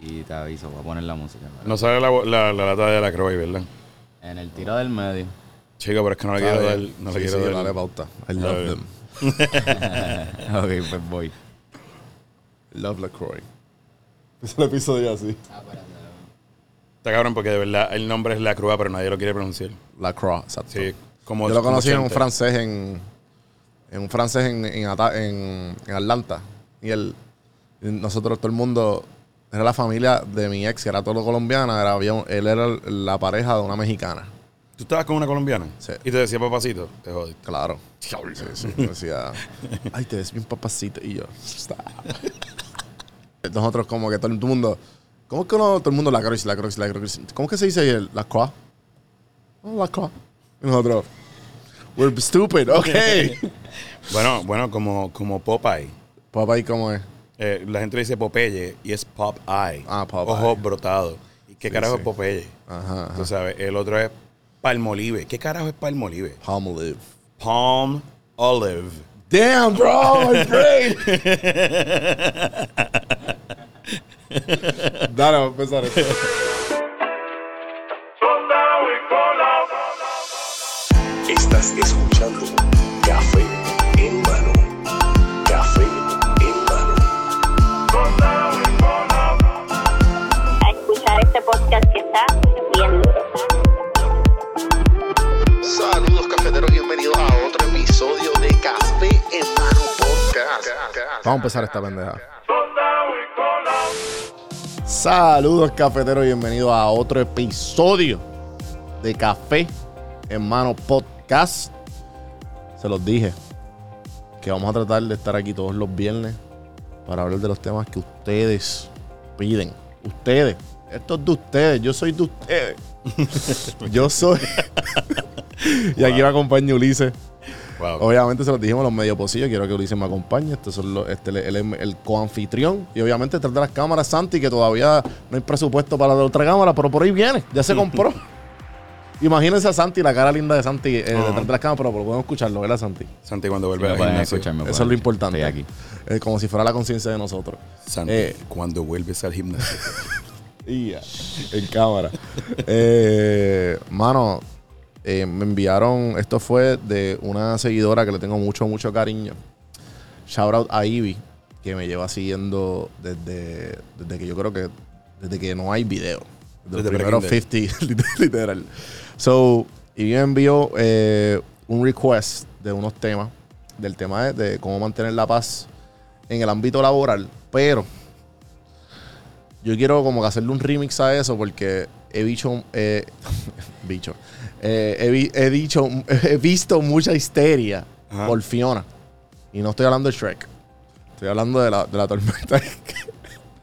Y te aviso, voy a poner la música. No sale la, la, la lata de la Croy, ¿verdad? En el tiro del medio. Chico, pero es que no le quiero dar. No le Sí, quiero sí, dar. dale pauta. I love them. ok, pues voy. Love LaCroix. Es el episodio así. Está cabrón porque de verdad el nombre es La Crua, pero nadie lo quiere pronunciar. LaCroix, exacto. Sí, como Yo lo como conocí en un francés en, en un francés en, en, Ata- en- en Atlanta. Y él, y nosotros, todo el mundo, era la familia de mi ex, que era todo colombiana. Era, había un- él era la pareja de una mexicana. ¿Tú estabas con una colombiana? Sí. Y te decía papacito. Te jodí. Claro. Sí, sí. Me decía, ay, te ves bien papacito. Y yo. Nosotros como que todo el mundo, ¿cómo es que no, todo el mundo la croix, la croix, la croix? ¿Cómo es que se dice el, la croix? La croix. Y nosotros, we're stupid, ok. Bueno, bueno, como, como Popeye. Papá, ¿y cómo es? Eh, la gente le dice Popeye y es Popeye. Ah, Popeye. Ojos brotados. ¿Y qué carajo sí. es Popeye? Ajá, ajá. Tú sabes, el otro es Palmolive. ¿Qué carajo es Palmolive? Palmolive. Palm Olive. Damn, bro, my brain. Dale, vamos a empezar esto. Estás escuchando Café en mano. Café en mano. a escuchar este podcast que está bien duro. Saludos cafeteros, bienvenidos a otro episodio de Café en mano podcast. Vamos a empezar esta pendeja. Saludos cafeteros, bienvenidos a otro episodio de Café en Mano Podcast. Se los dije que vamos a tratar de estar aquí todos los viernes para hablar de los temas que ustedes piden. Ustedes, esto es de ustedes, yo soy de ustedes. yo soy. y aquí me acompaña Ulises. Wow. Obviamente se los dijimos los medio pocillos. Quiero que Ulises me acompañe. Este los- este, él es el coanfitrión. Y obviamente detrás de las cámaras, Santi, que todavía no hay presupuesto para la otra cámara, pero por ahí viene. Ya se compró. Imagínense a Santi, la cara linda de Santi eh, detrás de las cámaras, pero podemos escucharlo, ¿verdad, Santi? Santi, cuando Sí, vuelve me al pueden gimnasio. escuchar, me Eso es lo importante. Estoy aquí. Eh, como si fuera la conciencia de nosotros. Santi, Eh. cuando vuelves al gimnasio. Y ya, en cámara. Eh, mano, eh, me enviaron, esto fue de una seguidora que le tengo mucho, mucho cariño. Shout out a Ivy, que me lleva siguiendo desde, desde que yo creo que, desde que no hay video. Desde Desde los primeros pre-kinder. 50, literal. So, Ivy me envió eh, un request de unos temas, del tema de, de cómo mantener la paz en el ámbito laboral, pero yo quiero como que hacerle un remix a eso porque he dicho, eh, bicho, eh, he, vi- he dicho, he visto mucha histeria Ajá. por Fiona. Y no estoy hablando de Shrek. Estoy hablando de la, de la tormenta.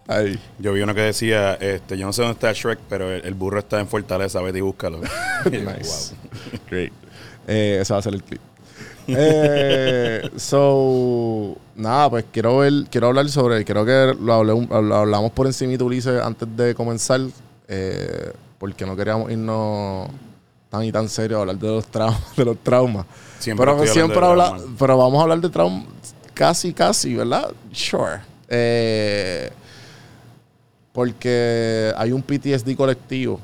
Ahí. Yo vi uno que decía, este, yo no sé dónde está Shrek, pero el, el burro está en Fortaleza, vete y búscalo. Nice. wow. Great. Eh, ese va a ser el clip. Eh, so, nada, pues quiero ver, quiero hablar sobre, creo que lo, hablé lo hablamos por encima Ulises antes de comenzar, eh, porque no queríamos irnos tan y tan serio a hablar de los traumas, de los traumas. Siempre pero siempre habla, pero vamos a hablar de traumas casi, casi, ¿verdad? Sure. Eh, porque hay un PTSD colectivo,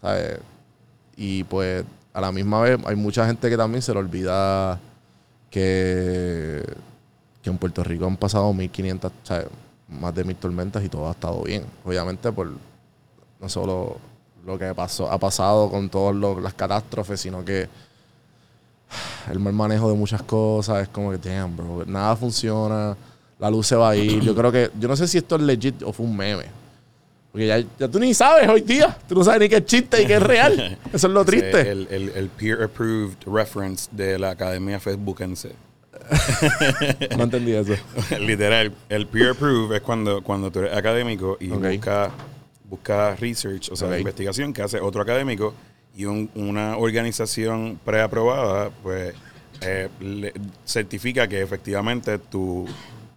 ¿sabes? Y pues a la misma vez hay mucha gente que también se le olvida que, que en Puerto Rico han pasado 1500, ¿sabes? más de mil tormentas y todo ha estado bien. Obviamente por no solo lo que pasó, ha pasado con todas las catástrofes, sino que el mal manejo de muchas cosas es como que, damn, bro, nada funciona, la luz se va a ir. Yo creo que, yo no sé si esto es legit o fue un meme. Porque ya, ya tú ni sabes hoy día. Tú no sabes ni qué es chiste y qué es real. Eso es lo triste. El, el, el peer-approved reference de la Academia Facebookense. No entendí eso. Literal, el peer-approved es cuando, cuando tú eres académico y Ok. buscas busca research, o sea, investigación que hace otro académico y un- una organización preaprobada, pues eh, le- certifica que efectivamente tu,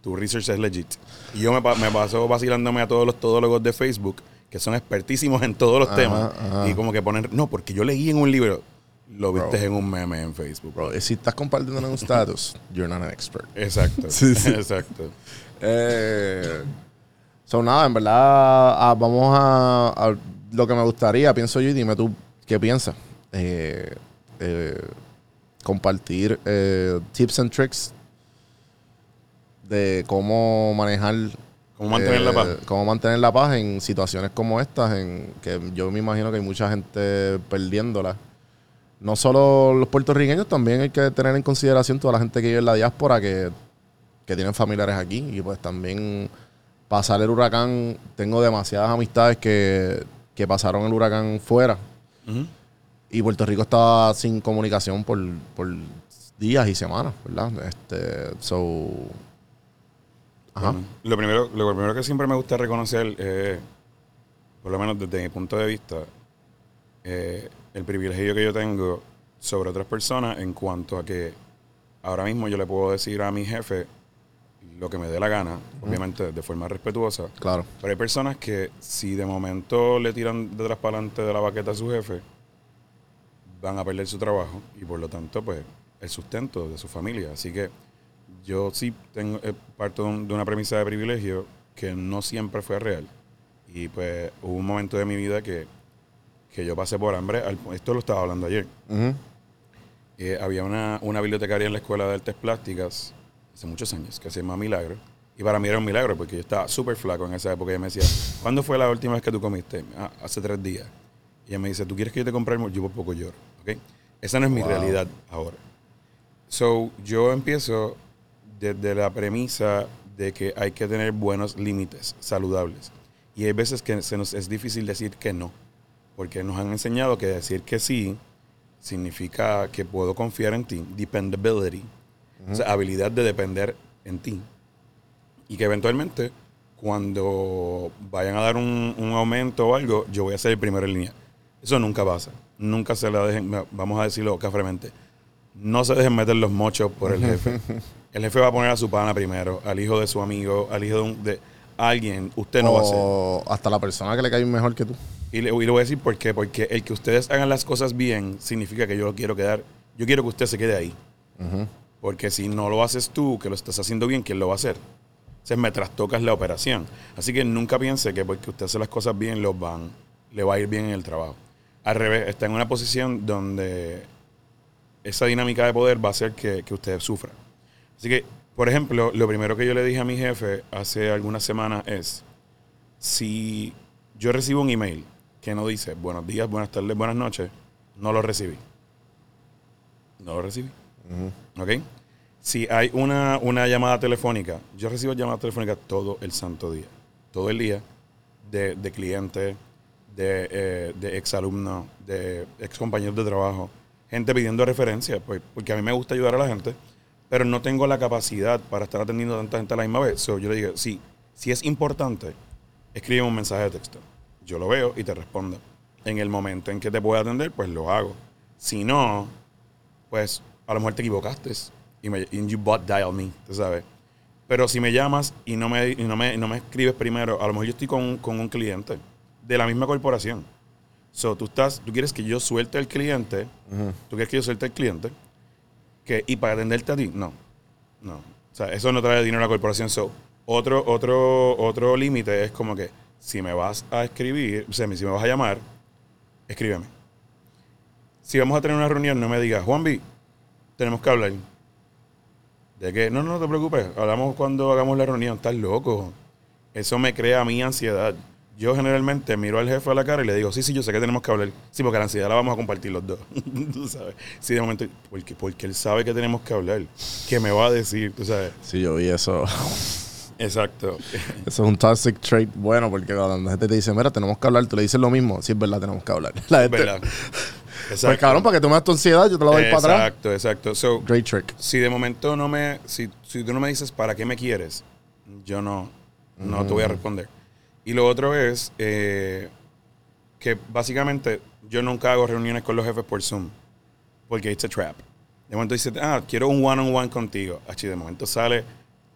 tu research es legit. Y yo me, pa- me paso vacilándome a todos los todólogos de Facebook que son expertísimos en todos los Ajá, temas ajá. y como que ponen, no, porque yo leí en un libro. lo viste Bro. en un meme en Facebook. Bro, si estás compartiendo en un status, you're not an expert. Exacto. Sí, sí. Exacto. Eh, so, nada, en verdad, ah, vamos a, a lo que me gustaría, pienso yo, y dime tú qué piensas. Eh, eh, compartir eh, tips and tricks de cómo manejar. ¿Cómo mantener la eh, paz? Cómo mantener la paz en situaciones como estas, en que yo me imagino que hay mucha gente perdiéndola. No solo los puertorriqueños, también hay que tener en consideración toda la gente que vive en la diáspora que, que tienen familiares aquí. Y pues también pasar el huracán, tengo demasiadas amistades que, que pasaron el huracán fuera. Ujú. Y Puerto Rico estaba sin comunicación por, por días y semanas, ¿verdad? Este, so... Ajá. Lo, primero, lo primero que siempre me gusta reconocer, eh, por lo menos desde mi punto de vista, eh, el privilegio que yo tengo sobre otras personas en cuanto a que ahora mismo yo le puedo decir a mi jefe lo que me dé la gana, obviamente de forma respetuosa, Claro. pero hay personas que si de momento le tiran detrás para adelante de la baqueta a su jefe, van a perder su trabajo y por lo tanto, pues, el sustento de su familia. Así que yo sí tengo eh, parto de, un- de una premisa de privilegio que no siempre fue real. Y pues hubo un momento de mi vida que, que yo pasé por hambre. al- esto lo estaba hablando ayer. Ujú. Eh, había una, una bibliotecaria en la escuela de artes plásticas hace muchos años que se llama Milagro. Y para mí era un milagro porque yo estaba súper flaco en esa época. Y ella me decía, ¿cuándo fue la última vez que tú comiste? "Ah, hace tres días. Y ella me dice, ¿tú quieres que yo te compre algo? Yo por poco lloro. ¿ok? Esa no es mi Wow. realidad ahora. So, yo empiezo desde la premisa de que hay que tener buenos límites saludables. Y hay veces que se nos es difícil decir que no. Porque nos han enseñado que decir que sí significa que puedo confiar en ti, dependability, o sea, habilidad de depender en ti. Y que eventualmente, cuando vayan a dar un, un aumento o algo, yo voy a ser el primero en línea. Eso nunca pasa. Nunca se la dejen, vamos a decirlo cafremente, no se dejen meter los mochos por el jefe. El jefe va a poner a su pana primero, al hijo de su amigo, al hijo de, un- de alguien. Usted no va a ser. O hasta la persona que le cae mejor que tú. Y le, y le voy a decir por qué. Porque el que ustedes hagan las cosas bien significa que yo lo quiero quedar. Yo quiero que usted se quede ahí. Porque si no lo haces tú, que lo estás haciendo bien, ¿quién lo va a hacer? Entonces me trastocas la operación. Así que nunca piense que porque usted hace las cosas bien, los van, le va a ir bien en el trabajo. Al revés, está en una posición donde esa dinámica de poder va a hacer que, que usted sufra. Así que, por ejemplo, lo primero que yo le dije a mi jefe hace algunas semanas es, si yo recibo un email que no dice buenos días, buenas tardes, buenas noches, no lo recibí. No lo recibí. ¿Ok? Si hay una, una llamada telefónica, yo recibo llamadas telefónicas todo el santo día. Todo el día de, de clientes, de, eh, de exalumnos, de ex compañeros de trabajo, gente pidiendo referencias, pues, porque a mí me gusta ayudar a la gente, pero no tengo la capacidad para estar atendiendo a tanta gente a la misma vez. So, yo le digo, sí, si es importante, escribe un mensaje de texto. Yo lo veo y te respondo. En el momento en que te pueda atender, pues lo hago. Si no, pues a lo mejor te equivocaste y, me, y you bot dial me, tú sabes. Pero si me llamas y no me, y no me, no me escribes primero, a lo mejor yo estoy con, un- con un cliente de la misma corporación. So, tú, estás, tú quieres que yo suelte al cliente, tú quieres que yo suelte al cliente, que, y para atenderte a ti, no. No. O sea, eso no trae dinero a la corporación. So, otro, otro, otro límite es como que si me vas a escribir, o sea, si me vas a llamar, escríbeme. Si vamos a tener una reunión, no me digas, Juan B, tenemos que hablar. ¿De qué? No, no, no te preocupes. Hablamos cuando hagamos la reunión. Estás loco. Eso me crea a mí ansiedad. Yo generalmente miro al jefe a la cara y le digo, sí, sí, yo sé que tenemos que hablar. Sí, porque la ansiedad la vamos a compartir los dos. tú sabes. Sí, de momento, porque, porque él sabe que tenemos que hablar. ¿Qué me va a decir? Tú sabes. Sí, yo vi eso. Exacto. Eso es un toxic trait bueno porque cuando la gente te dice, mira, tenemos que hablar, tú le dices lo mismo. Sí, es verdad, tenemos que hablar. La gente, ¿Verdad? Pues cabrón, para que tú me das tu ansiedad, yo te lo doy para atrás. Exacto, exacto. So, Great trick. si de momento no me, si, si tú no me dices para qué me quieres, yo no, no te voy a responder. Y lo otro es eh, que básicamente yo nunca hago reuniones con los jefes por Zoom, porque it's a trap. De momento dice, ah, quiero un one-on-one contigo. Achi, de momento sale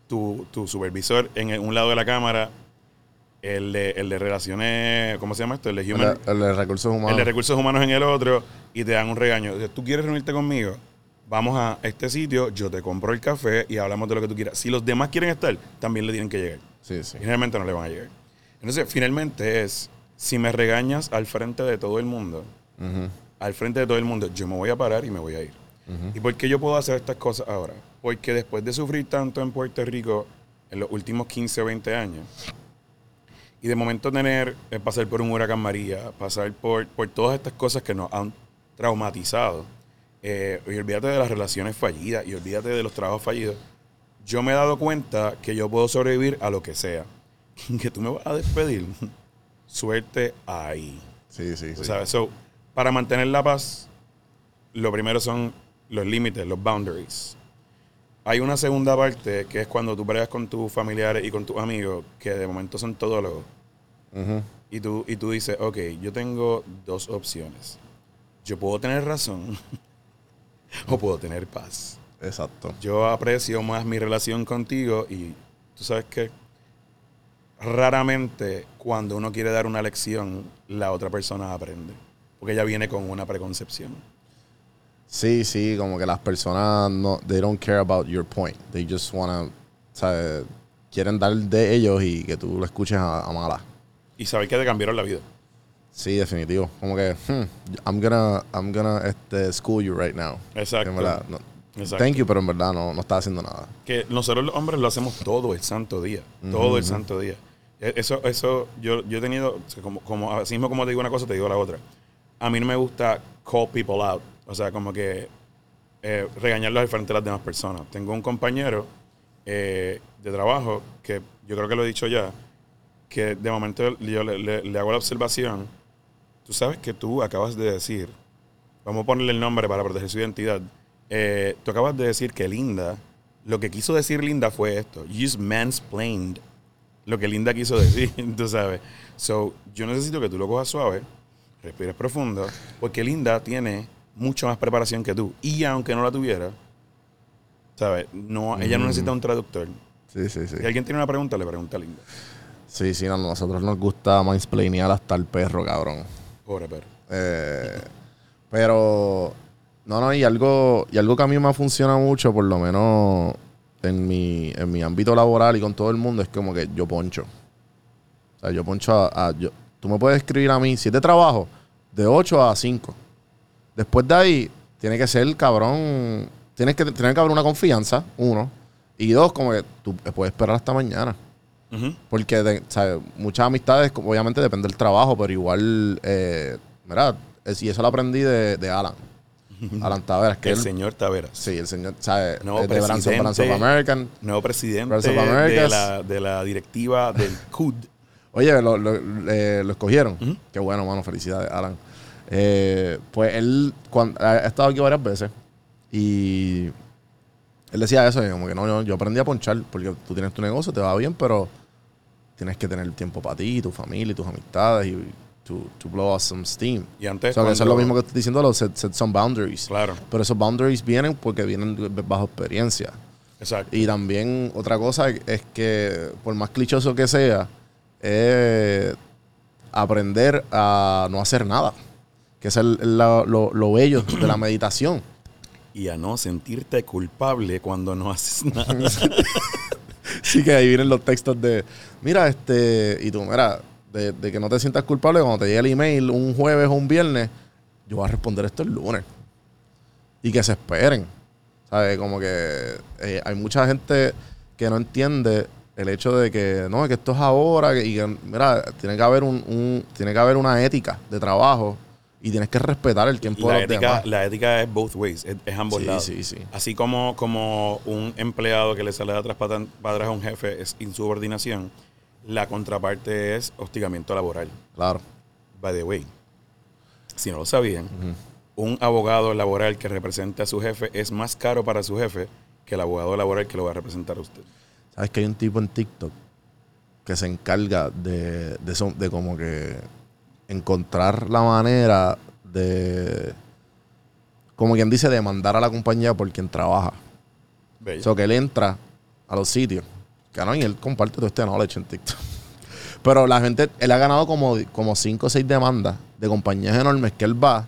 tu, tu supervisor en el- un lado de la cámara el de, el de relaciones, ¿cómo se llama esto? El de human, el de recursos humanos. el de recursos humanos en el otro y te dan un regaño. Dices, ¿Tú quieres reunirte conmigo? Vamos a este sitio, yo te compro el café y hablamos de lo que tú quieras. Si los demás quieren estar, también le tienen que llegar. Sí, sí. Y generalmente no le van a llegar. Entonces, finalmente es, si me regañas al frente de todo el mundo, al frente de todo el mundo, yo me voy a parar y me voy a ir. ¿Y por qué yo puedo hacer estas cosas ahora? Porque después de sufrir tanto en Puerto Rico en los últimos 15 o 20 años, y de momento tener, eh, pasar por un huracán María, pasar por, por todas estas cosas que nos han traumatizado, eh, y olvídate de las relaciones fallidas, y olvídate de los trabajos fallidos, yo me he dado cuenta que yo puedo sobrevivir a lo que sea. que tú me vas a despedir, suerte ahí. Sí, sí, sí. sabes, so, para mantener la paz, lo primero son los límites, los boundaries. Hay una segunda parte que es cuando tú peleas con tus familiares y con tus amigos, que de momento son todólogos, Ujú. y tú, y tú dices, ok, yo tengo dos opciones. Yo puedo tener razón o puedo tener paz. Exacto. Yo aprecio más mi relación contigo y tú sabes que raramente cuando uno quiere dar una lección, la otra persona aprende. Porque ella viene con una preconcepción. Sí, sí, como que las personas no, they don't care about your point. They just wanna, ¿sabes? Quieren dar de ellos y que tú lo escuches a, a mala. Y saber que te cambiaron la vida. Sí, definitivo. Como que, hmm, I'm gonna, I'm gonna, este, school you right now. Exacto. Que en verdad, no- Exacto. thank you, pero en verdad no, no está haciendo nada. Que nosotros los hombres lo hacemos todo el santo día. Todo el santo día. E- Eso, eso, yo, yo he tenido, como, como, así mismo como te digo una cosa, te digo la otra. A mí no me gusta call people out. O sea, como que eh, regañarlos al frente de las demás personas. Tengo un compañero eh, de trabajo que yo creo que lo he dicho ya, que de momento yo le, le- le hago la observación. Tú sabes que tú acabas de decir, vamos a ponerle el nombre para proteger su identidad. Eh, tú acabas de decir que Linda, lo que quiso decir Linda fue esto. You just mansplained lo que Linda quiso decir, tú sabes. So, yo necesito que tú lo cojas suave, respires profundo, porque Linda tiene mucho más preparación que tú. Y aunque no la tuviera, ¿sabes? No, ella no necesita un traductor. Sí, sí, sí. Si alguien tiene una pregunta, le pregunta a Linda. Sí, sí, no, nosotros nos gusta mansplainear hasta el perro, cabrón. Pobre perro. Eh, pero, no, no, y algo, y algo que a mí me funciona mucho, por lo menos en mi, en mi ámbito laboral y con todo el mundo, es como que yo poncho. O sea, yo poncho a, a- yo, tú me puedes escribir a mí, si es de trabajo, de 8 a 5. Después de ahí, tiene que ser, cabrón, tienes que, tiene que haber una confianza, uno. Y dos, como que tú puedes esperar hasta mañana. Porque de- ¿sabes? muchas amistades, obviamente depende del trabajo, pero igual, eh, mira, es- y eso lo aprendí de, de Alan. Alan Taveras, que El él, señor Taveras. sí, el señor, ¿sabes? Nuevo de presidente. Branson of American. Nuevo presidente Birds of de la, de la directiva del CUD. Oye, lo, lo- le- lo escogieron. Qué bueno, mano, felicidades, Alan. Eh, pues él cuando, ha estado aquí varias veces y él decía eso, y como que no, yo, yo aprendí a ponchar, porque tú tienes tu negocio, te va bien, pero tienes que tener tiempo para ti, tu familia y tus amistades y to, to blow off some steam. Y antes, O sea, eso es lo mismo que estoy diciendo, los set, set some boundaries. Claro, Pero esos boundaries vienen porque vienen bajo experiencia. exacto. Y también otra cosa es que, por más clichoso que sea, es aprender a no hacer nada. Que es el- la- lo, lo bello de la meditación. Y a no sentirte culpable cuando no haces nada. Sí, que ahí vienen los textos de, mira, este, y tú, mira, de, de que no te sientas culpable cuando te llegue el email un jueves o un viernes, yo voy a responder esto el lunes. Y que se esperen. ¿Sabes? Como que eh, hay mucha gente que no entiende el hecho de que, no, que esto es ahora, y que, mira, tiene que haber un, un- tiene que haber una ética de trabajo y tienes que respetar el tiempo la, de los ética, demás. la ética es both ways, es, es ambos Sí, lados. sí, sí. Así como, como un empleado que le sale de atrás para atrás a un jefe es insubordinación, la contraparte es hostigamiento laboral. Claro. By the way, si no lo sabían, un abogado laboral que represente a su jefe es más caro para su jefe que el abogado laboral que lo va a representar a usted. ¿Sabes que hay un tipo en TikTok que se encarga de, de, como que encontrar la manera de, como quien dice, demandar a la compañía por quien trabaja? O que él entra a los sitios, no, y él comparte todo este knowledge en TikTok. Pero la gente, él ha ganado como, como cinco o seis demandas de compañías enormes que él va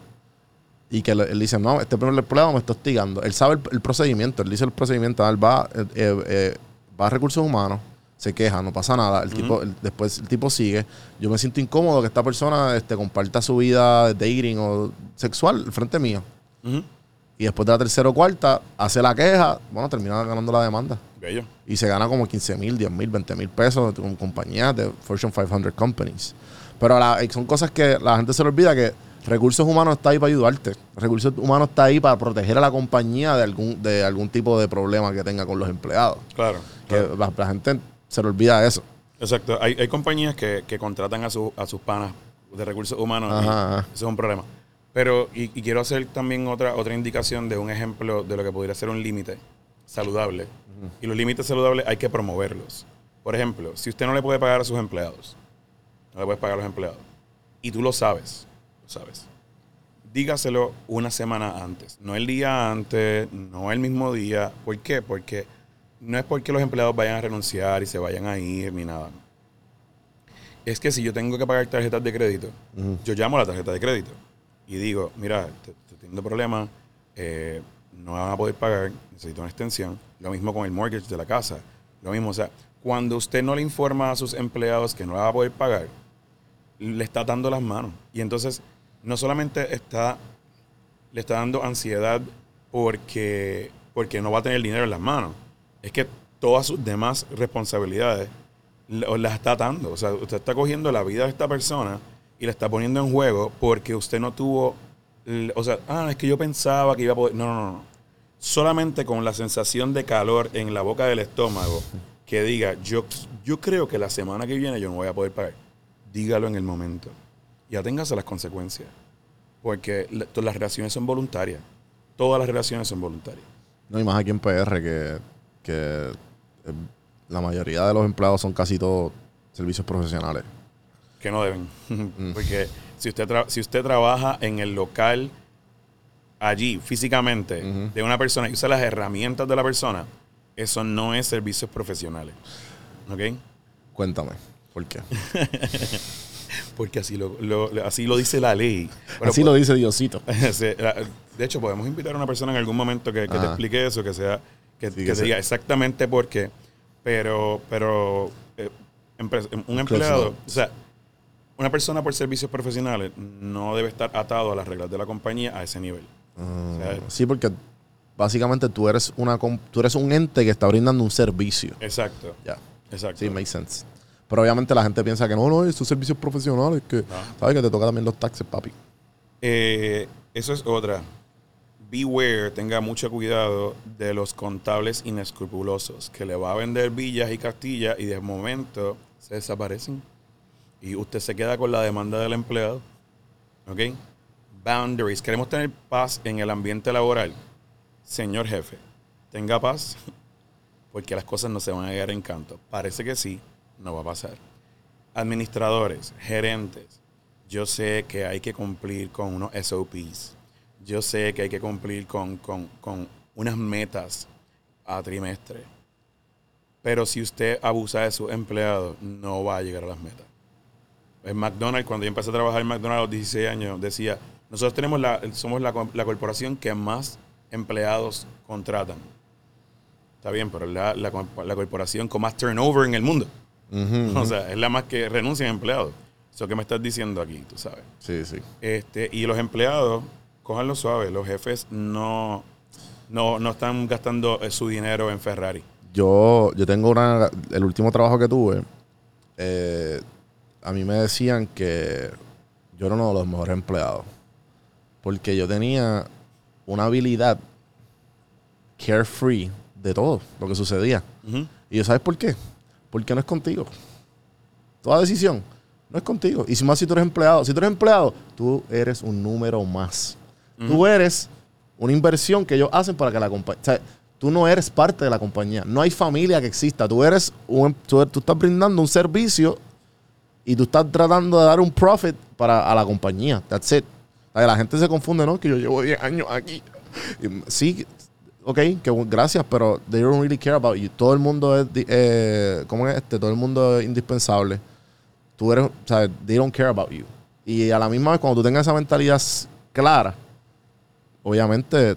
y que él dice, no, este primer empleado me está hostigando. Él sabe el, el procedimiento, él dice el procedimiento, él va, eh, eh, eh, va a recursos humanos, se queja, no pasa nada. El tipo, el- después el tipo sigue. Yo me siento incómodo que esta persona este, comparta su vida de dating o sexual al frente mío. Ujú. Y después de la tercera o cuarta, hace la queja, bueno, termina ganando la demanda. Bello. Y se gana como 15 mil, 10 mil, 20 mil pesos con compañías de Fortune 500 companies. Pero la- son cosas que la gente se le olvida que recursos humanos está ahí para ayudarte. Recursos humanos está ahí para proteger a la compañía de algún, de algún tipo de problema que tenga con los empleados. Claro. Que claro. la, la gente se le olvida eso. Exacto. Hay, hay compañías que, que contratan a, su- a sus panas de recursos humanos. ajá. Eso es un problema. Pero, y, y quiero hacer también otra, otra indicación de un ejemplo de lo que podría ser un límite saludable. Y los límites saludables hay que promoverlos. Por ejemplo, si usted no le puede pagar a sus empleados, no le puedes pagar a los empleados, y tú lo sabes, lo sabes, dígaselo una semana antes. No el día antes, no el mismo día. ¿Por qué? Porque no es porque los empleados vayan a renunciar y se vayan a ir ni nada. Es que si yo tengo que pagar tarjetas de crédito, yo llamo a la tarjeta de crédito y digo, mira, te- te- teniendo problemas, eh, no van a poder pagar, necesito una extensión. Lo mismo con el mortgage de la casa. Lo mismo, o sea, cuando usted no le informa a sus empleados que no la va a poder pagar, le está dando las manos. Y entonces, no solamente está, le está dando ansiedad porque, porque no va a tener dinero en las manos, es que todas sus demás responsabilidades la- las está atando. O sea, usted está cogiendo la vida de esta persona y la está poniendo en juego porque usted no tuvo, o sea, ah, es que yo pensaba que iba a poder, no, no, no. Solamente con la sensación de calor en la boca del estómago que diga, yo, yo creo que la semana que viene yo no voy a poder pagar. Dígalo en el momento. Y aténgase a las consecuencias. Porque las relaciones son voluntarias. Todas las relaciones son voluntarias. No, y más aquí en PR que, que eh, la mayoría de los empleados son casi todos servicios profesionales. Que no deben. Porque si usted, tra- si usted trabaja en el local allí, físicamente, de una persona y usa las herramientas de la persona, eso no es servicios profesionales. ¿Ok? Cuéntame, ¿por qué? Porque así lo, lo- así lo dice la ley. Pero Así po- lo dice Diosito. De hecho, podemos invitar a una persona en algún momento que, que te explique eso, que sea que, Sí, que que te diga exactamente por qué. Pero, pero eh, un empleado, o sea, una persona por servicios profesionales no debe estar atado a las reglas de la compañía a ese nivel. O sea, Sí, porque básicamente tú eres una tú eres un ente que está brindando un servicio. exacto, Ya. exacto. Sí, makes sense. Pero obviamente la gente piensa que no, no, estos servicios profesionales, que sabes que te toca también los taxes, papi. Eh, eso es otra. Beware, tenga mucho cuidado de los contables inescrupulosos que le va a vender villas y castillas y de momento se desaparecen. Y usted se queda con la demanda del empleado. ¿Ok? Boundaries. Queremos tener paz en el ambiente laboral. Señor jefe, tenga paz porque las cosas no se van a llegar en canto. Parece que sí, no va a pasar. Administradores, gerentes, yo sé que hay que cumplir con unos SOPs. Yo sé que hay que cumplir con, con- con unas metas a trimestre. Pero si usted abusa de sus empleados, no va a llegar a las metas. En McDonald's, cuando yo empecé a trabajar en McDonald's a los 16 años, decía, nosotros tenemos la, somos la, la corporación que más empleados contratan. Está bien, pero es la, la, la corporación con más turnover en el mundo. O sea, es la más que renuncian empleados. Eso que me estás diciendo aquí, tú sabes. Sí, sí. Este, y los empleados, cójanlo suave. Los jefes no, no, no están gastando eh, su dinero en Ferrari. Yo, yo tengo una. El último trabajo que tuve, eh, a mí me decían que yo era uno de los mejores empleados. Porque yo tenía una habilidad carefree de todo lo que sucedía. Y yo, ¿sabes por qué? Porque no es contigo. Toda decisión no es contigo. Y si más si tú eres empleado, si tú eres empleado, tú eres un número más. Tú eres una inversión que ellos hacen para que la compañía. O sea, tú no eres parte de la compañía. No hay familia que exista. Tú eres un, tú, tú estás brindando un servicio y tú estás tratando de dar un profit para a la compañía. That's it. La gente se confunde, ¿no? Que yo llevo 10 años aquí. Sí, ok, que gracias, pero they don't really care about you. Todo el mundo es, eh, ¿cómo es este? Todo el mundo es indispensable. tú eres, o sea, they don't care about you. Y a la misma vez, cuando tú tengas esa mentalidad clara, obviamente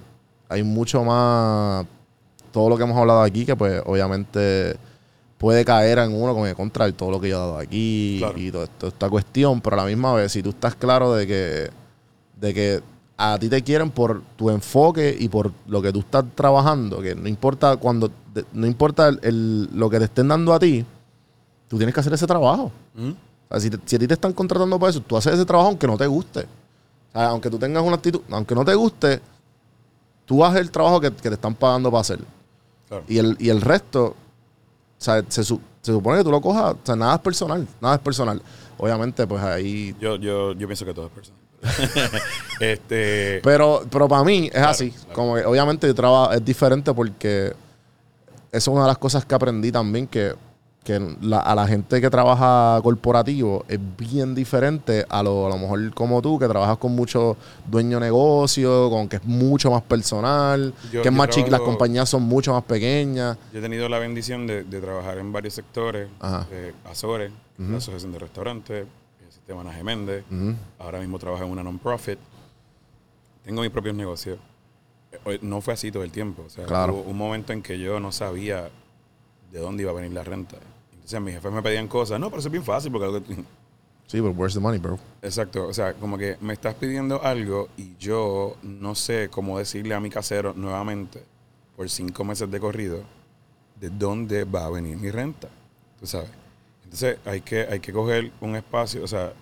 hay mucho más, todo lo que hemos hablado aquí, que pues obviamente puede caer en uno con el contra todo lo que yo he dado aquí Claro. y toda esta cuestión, pero a la misma vez, si tú estás claro de que, de que a ti te quieren por tu enfoque y por lo que tú estás trabajando, que no importa cuando, no importa el- el- lo que te estén dando a ti, tú tienes que hacer ese trabajo. ¿Mm? O sea, si, te- si a ti te están contratando para eso, tú haces ese trabajo aunque no te guste. O sea, aunque tú tengas una actitud, aunque no te guste, tú haces el trabajo que, que te están pagando para hacer. Claro. Y el, y el resto, sea, se, su- se supone que tú lo cojas, o sea, nada es personal, nada es personal. Obviamente, pues ahí... Yo, yo, yo pienso que todo es personal. este, Pero, pero para mí es Claro, así. claro. Como que obviamente yo trabajo, es diferente porque eso es una de las cosas que aprendí también, que, que la- a la gente que trabaja corporativo es bien diferente a lo, a lo mejor como tú, que trabajas con muchos dueños de negocio, con que es mucho más personal, Yo- que es más chic, las compañías son mucho más pequeñas. yo he tenido la bendición de, de trabajar en varios sectores. Eh, Azores, la Asociación de Restaurantes, el Sistema Naje Méndez. Ujú. Ahora mismo trabajo en una non-profit. Tengo mis propios negocios. Eh, No fue así todo el tiempo. O sea, Claro. hubo un momento en que yo no sabía de dónde iba a venir la renta. Entonces mis jefes me pedían cosas. No, pero eso es bien fácil porque... algo que- Sí, pero where's the money, bro? Exacto. O sea, como que me estás pidiendo algo y yo no sé cómo decirle a mi casero nuevamente por cinco meses de corrido de dónde va a venir mi renta. Tú sabes. Entonces hay que, hay que coger un espacio. O sea,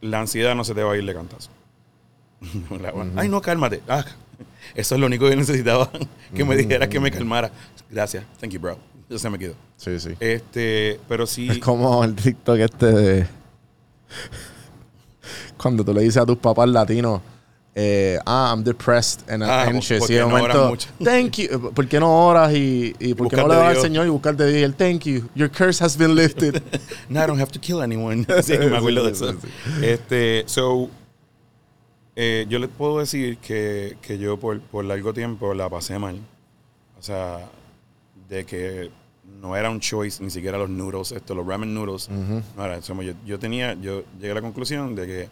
la ansiedad no se te va a ir de cantazo. La- Ay, no, cálmate. Ah, eso es lo único que necesitaba. que me dijeras que me calmara. Gracias. Thank you, bro. Yo se me quedó. Sí, sí. Este, pero sí. Es como el TikTok este de. Cuando tú le dices a tus papás latinos, eh, ah, I'm depressed and Ah, anxious. Y de no momento, mucho. thank you. ¿Por qué no oras y, y por qué no le vas al. Señor y buscarte de Dios? Thank you. Your curse has been lifted. No, I don't have to kill anyone. sí, me acuerdo de eso. Este, so, eh, yo les puedo decir que, que yo por, por largo tiempo la pasé mal. O sea, de que no era un choice, ni siquiera los noodles, esto, los ramen noodles. No era eso. Yo, yo tenía, yo llegué a la conclusión de que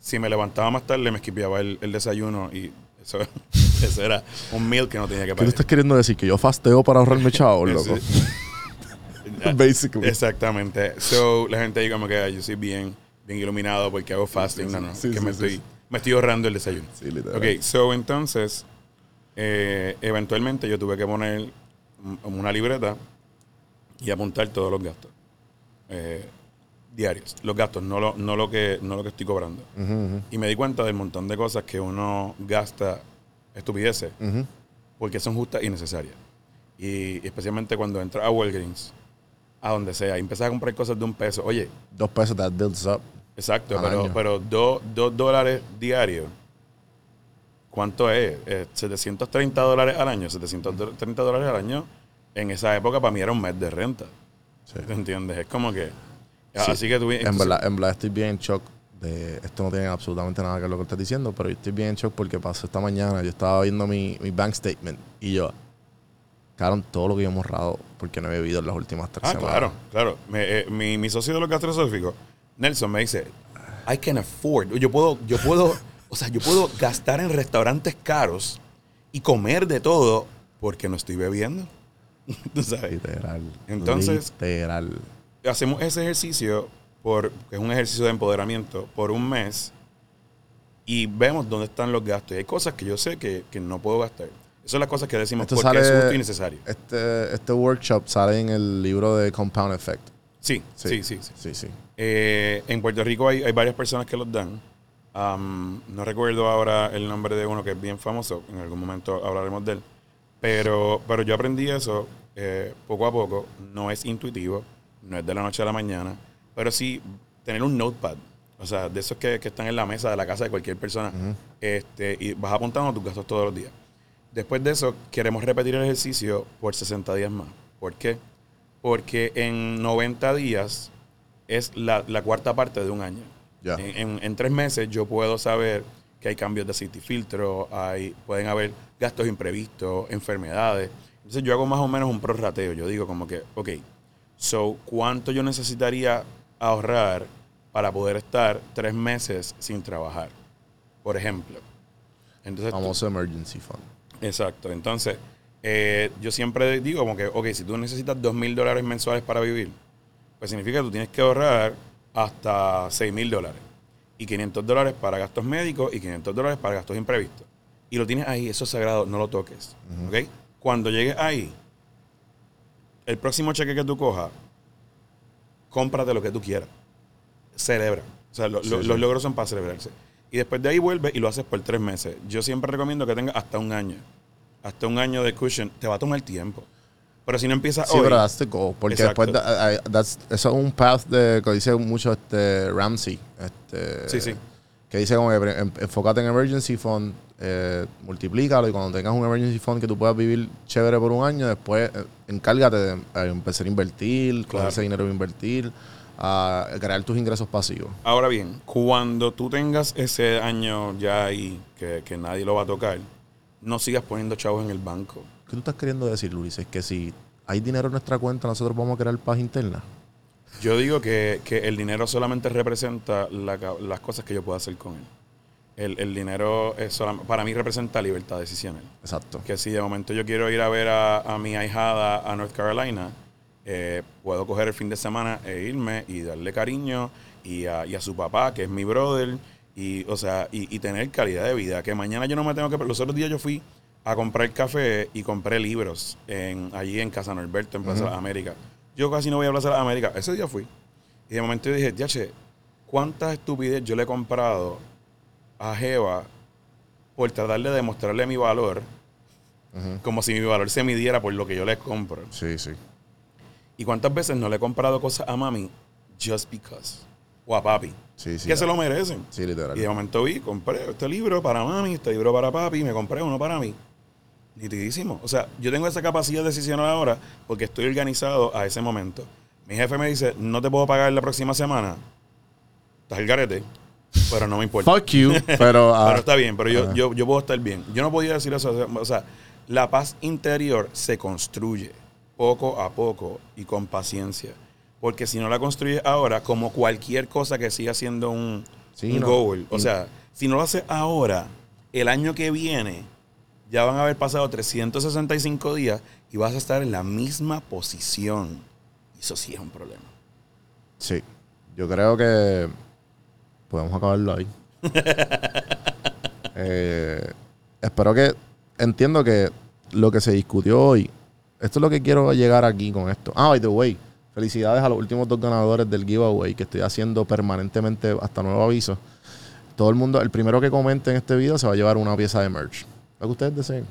si me levantaba más tarde me esquipeaba el, el desayuno y eso, eso era un meal que no tenía que ¿Qué tú pagar. estás queriendo decir? ¿Que yo fasteo para ahorrarme chavos, loco? Basically. Exactamente. So, la gente dice como que "Ay, yo soy bien, bien iluminado porque hago fasting. no, no. Sí, que me, estoy, me estoy ahorrando el desayuno. Sí, literal. Ok, so entonces, eh, eventualmente yo tuve que poner una libreta y apuntar todos los gastos eh, diarios. Los gastos, no lo, no, lo que, no lo que estoy cobrando. Y me di cuenta del montón de cosas que uno gasta estupideces porque son justas y necesarias. Y especialmente cuando entras a Walgreens, a donde sea, y empiezas a comprar cosas de un peso. Oye, Dos pesos that builds up. exacto, pero, año. pero dos, dos dólares diarios, ¿cuánto es? Eh, 730 dólares al año. 730 dólares al año, en esa época para mí era un mes de renta. Sí. ¿Te entiendes? Es como que... Sí. Así que tú... En verdad, en verdad estoy bien en shock de esto no tiene absolutamente nada que ver con lo que estás diciendo, pero yo estoy bien en shock porque pasó esta mañana, yo estaba viendo mi, mi bank statement y yo, cagaron todo lo que yo he ahorrado porque no he bebido en las últimas tres Ah, semanas. claro, claro. Me- eh, mi, mi socio de los gastrosóficos, Nelson, me dice, I can afford. Yo puedo, yo puedo, o sea, yo puedo gastar en restaurantes caros y comer de todo porque no estoy bebiendo. Tú sabes. Literal. Entonces- Literal. Hacemos ese ejercicio, por, que es un ejercicio de empoderamiento, por un mes y vemos dónde están los gastos. Y hay cosas que yo sé que, que no puedo gastar. Esas son las cosas que decimos Esto porque es sale- justo y necesario. Este, este workshop sale en el libro de Compound Effect. Sí, sí, sí. sí. Sí, sí. Eh, en Puerto Rico hay, hay varias personas que los dan. Am, no recuerdo ahora el nombre de uno que es bien famoso. En algún momento hablaremos de él. Pero, pero yo aprendí eso eh, poco a poco. No es intuitivo. No es de la noche a la mañana. Pero sí tener un notepad. O sea, de esos que, que están en la mesa de la casa de cualquier persona. este, y vas apuntando tus gastos todos los días. Después de eso, queremos repetir el ejercicio por 60 días más. ¿Por qué? Porque en 90 días es la, la cuarta parte de un año. Ya. En, en- en tres meses yo puedo saber que hay cambios de aceite y filtro, hay, pueden haber gastos imprevistos, enfermedades. Entonces yo hago más o menos un prorrateo. Yo digo como que, ok, so, ¿cuánto yo necesitaría ahorrar para poder estar tres meses sin trabajar. Por ejemplo. Entonces, Famoso emergency fund. Exacto. Entonces, eh, yo siempre digo como que, ok, si tú necesitas dos mil dólares mensuales para vivir, pues significa que tú tienes que ahorrar hasta seis mil dólares. Y 500 dólares para gastos médicos y 500 dólares para gastos imprevistos. Y lo tienes ahí, eso es sagrado, no lo toques. ¿Ok? Cuando llegues ahí, el próximo cheque que tú cojas, cómprate lo que tú quieras. Celebra. O sea, lo- lo- los logros son para celebrarse. Y después de ahí vuelves y lo haces por tres meses. Yo siempre recomiendo que tengas hasta un año. Hasta un año de cushion. Te va a tomar tiempo. Pero si no empiezas Sí, hoy, pero that's the goal. Porque Exacto. después, da- I- I- that's- eso es un path de, que dice mucho este Ramsey. Este, Sí, sí. Que dice como que en- enfócate en emergency fund, eh, multiplícalo y cuando tengas un emergency fund que tú puedas vivir chévere por un año, después eh, encárgate de eh, empezar a invertir, con Claro. ese dinero a invertir, a crear tus ingresos pasivos. Ahora bien, cuando tú tengas ese año ya ahí, que, que nadie lo va a tocar, no sigas poniendo chavos en el banco. ¿Qué tú estás queriendo decir, Luis? Es que si hay dinero en nuestra cuenta, nosotros vamos a crear paz interna. Yo digo que, que el dinero solamente representa la las cosas que yo puedo hacer con él. El, el dinero es para mí representa libertad decisional. Exacto. Que si de momento yo quiero ir a ver a, a mi ahijada a North Carolina, eh, puedo coger el fin de semana e irme y darle cariño y a, y a su papá, que es mi brother, y, o sea, y, y tener calidad de vida. Que mañana yo no me tengo que... Los otros días yo fui a comprar café y compré libros en, allí en Casa Norberto, en Plaza Las Américas. Yo casi no voy a Plaza Las Américas. Ese día fui. Y de momento yo dije, yache, ¿cuántas estupidez yo le he comprado a Jeva por tratar de demostrarle mi valor? Como si mi valor se midiera por lo que yo les compro. Sí, sí. ¿Y cuántas veces no le he comprado cosas a mami just because? O a papi. Sí, sí. que se lo merecen. Sí, literal. Y de momento vi, compré este libro para mami, este libro para papi, me compré uno para mí. Nitidísimo. O sea, yo tengo esa capacidad decisional ahora porque estoy organizado a ese momento. Mi jefe me dice, no te puedo pagar la próxima semana. Estás el garete, pero no me importa. Fuck you, pero... ah, Pero está bien, pero yo, Ajá. yo, yo puedo estar bien. Yo no podía decir eso. O sea, la paz interior se construye poco a poco y con paciencia. Porque si no la construyes ahora, como cualquier cosa que siga siendo un, Sí, un no. goal, o sea, si no lo haces ahora, el año que viene ya van a haber pasado 365 días y vas a estar en la misma posición. Eso sí es un problema. Sí. Yo creo que podemos acabarlo ahí. Eh, espero que entiendo que lo que se discutió hoy, esto es lo que quiero llegar aquí con esto. Ah, by the way, felicidades a los últimos dos ganadores del giveaway que estoy haciendo permanentemente hasta nuevo aviso. Todo el mundo, el primero que comente en este video se va a llevar una pieza de merch. Lo que ustedes deseen.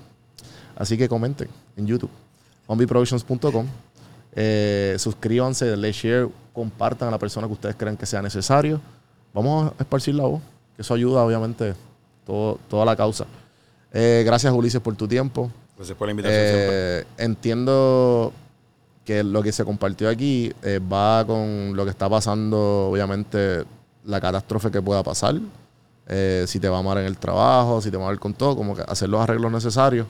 Así que comenten en YouTube, zombieproductions.com. Eh, suscríbanse, denle share, compartan a la persona que ustedes crean que sea necesario. Vamos a esparcir la voz, que eso ayuda, obviamente, todo, toda la causa. Eh, gracias, Ulises, por tu tiempo. Gracias por la invitación. Eh, entiendo que lo que se compartió aquí va con lo que está pasando, obviamente, la catástrofe que pueda pasar. Eh, si te va mal en el trabajo, si te va mal con todo, como que hacer los arreglos necesarios.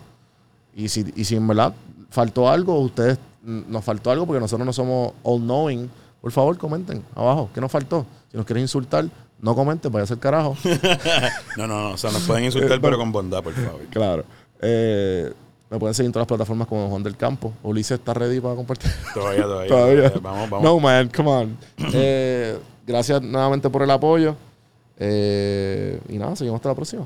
Y si, y si en verdad faltó algo, ustedes nos faltó algo porque nosotros no somos all knowing, por favor comenten abajo, ¿qué nos faltó? Si nos quieren insultar, no comenten, vaya a ser carajo. No, no, no. O sea, nos pueden insultar, pero con bondad, por favor. claro. Eh, me pueden seguir en todas las plataformas como Juan del Campo. Ulises está ready para compartir. Todavía, todavía. Todavía. todavía. Vamos, vamos. No, man, come on. Eh, gracias nuevamente por el apoyo. Eh, y nada, seguimos hasta la próxima.